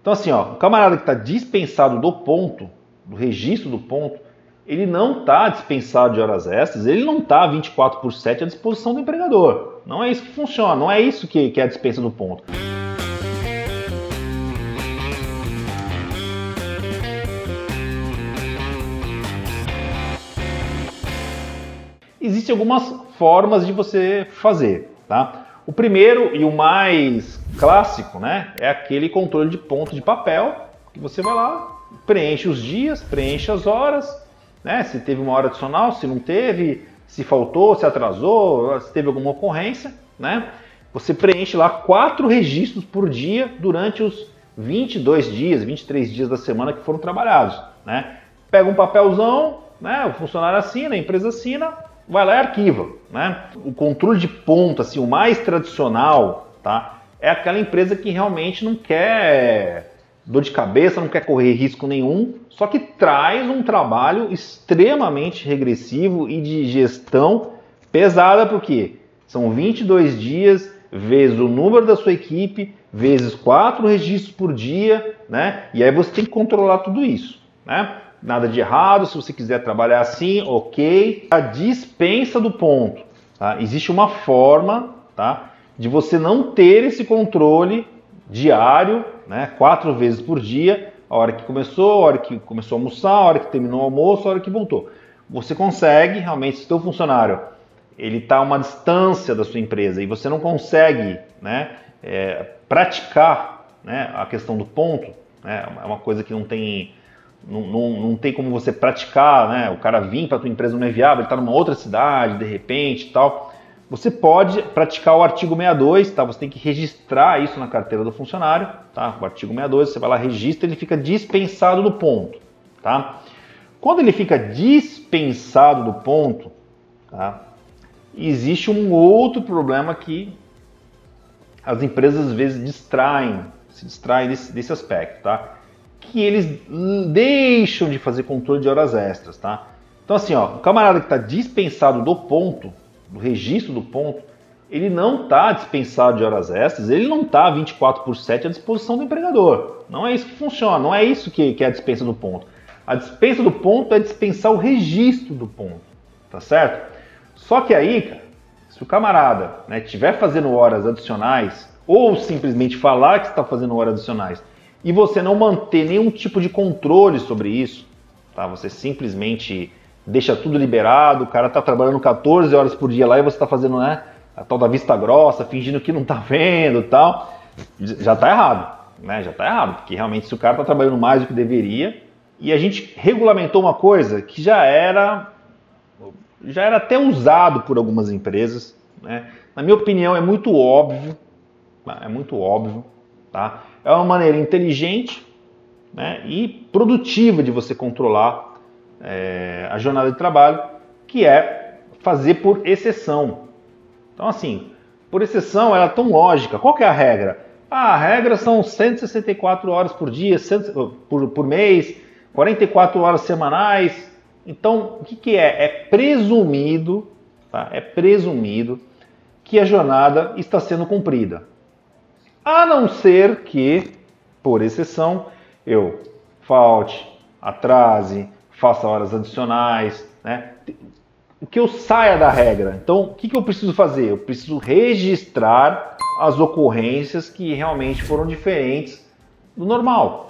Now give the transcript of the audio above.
Então, assim, ó, o camarada que está dispensado do ponto, do registro do ponto, ele não está dispensado de horas extras, ele não está 24 por 7 à disposição do empregador. Não é isso que funciona, não é isso que, que é a dispensa do ponto. Existem algumas formas de você fazer, tá? O primeiro e o mais clássico, né, é aquele controle de ponto de papel, que você vai lá, preenche os dias, preenche as horas, né, se teve uma hora adicional, se não teve, se faltou, se atrasou, se teve alguma ocorrência, né? Você preenche lá quatro registros por dia durante os 22 dias, 23 dias da semana que foram trabalhados, né? Pega um papelzão, né, o funcionário assina, a empresa assina, vai lá e arquiva. Né? O controle de ponto, assim, o mais tradicional, tá? É aquela empresa que realmente não quer dor de cabeça, não quer correr risco nenhum, só que traz um trabalho extremamente regressivo e de gestão pesada, porque são 22 dias vezes o número da sua equipe, vezes quatro registros por dia, né? E aí você tem que controlar tudo isso, né? nada de errado, se você quiser trabalhar assim, ok. A dispensa do ponto. Tá? Existe uma forma tá, de você não ter esse controle diário, né, quatro vezes por dia, a hora que começou, a hora que começou a almoçar, a hora que terminou o almoço, a hora que voltou. Você consegue, realmente, se o seu funcionário ele está a uma distância da sua empresa e você não consegue né, é, praticar né, a questão do ponto, né, é uma coisa que não tem não, não, não tem como você praticar, né? O cara vir para a tua empresa não é viável, ele está numa outra cidade, de repente e tal. Você pode praticar o artigo 62, tá? Você tem que registrar isso na carteira do funcionário, tá? O artigo 62, você vai lá, registra, ele fica dispensado do ponto, tá? Quando ele fica dispensado do ponto, tá? Existe um outro problema que as empresas às vezes distraem, se distraem desse, desse aspecto, tá? que eles deixam de fazer controle de horas extras, tá? Então assim, ó, o camarada que está dispensado do ponto, do registro do ponto, ele não está dispensado de horas extras, ele não está 24 por 7 à disposição do empregador. Não é isso que funciona, não é isso que, que é a dispensa do ponto. A dispensa do ponto é dispensar o registro do ponto, tá certo? Só que aí, cara, se o camarada estiver né, fazendo horas adicionais ou simplesmente falar que está fazendo horas adicionais e você não manter nenhum tipo de controle sobre isso, tá? Você simplesmente deixa tudo liberado, o cara está trabalhando 14 horas por dia lá e você está fazendo, né, a tal da vista grossa, fingindo que não está vendo, tal, já está errado, né? Já está errado, porque realmente se o cara está trabalhando mais do que deveria, e a gente regulamentou uma coisa que já era já era até usado por algumas empresas, né? Na minha opinião é muito óbvio, tá? é muito óbvio, tá? é uma maneira inteligente né, e produtiva de você controlar é, a jornada de trabalho, que é fazer por exceção. Então, assim, por exceção, ela é tão lógica. Qual é a regra? Ah, a regra são 164 horas por dia, por, por mês, 44 horas semanais. Então, o que, que é? É presumido, tá? é presumido que a jornada está sendo cumprida. A não ser que, por exceção, eu falte, atrase, faça horas adicionais, né? Que eu saia da regra. Então, o que, que eu preciso fazer? Eu preciso registrar as ocorrências que realmente foram diferentes do normal.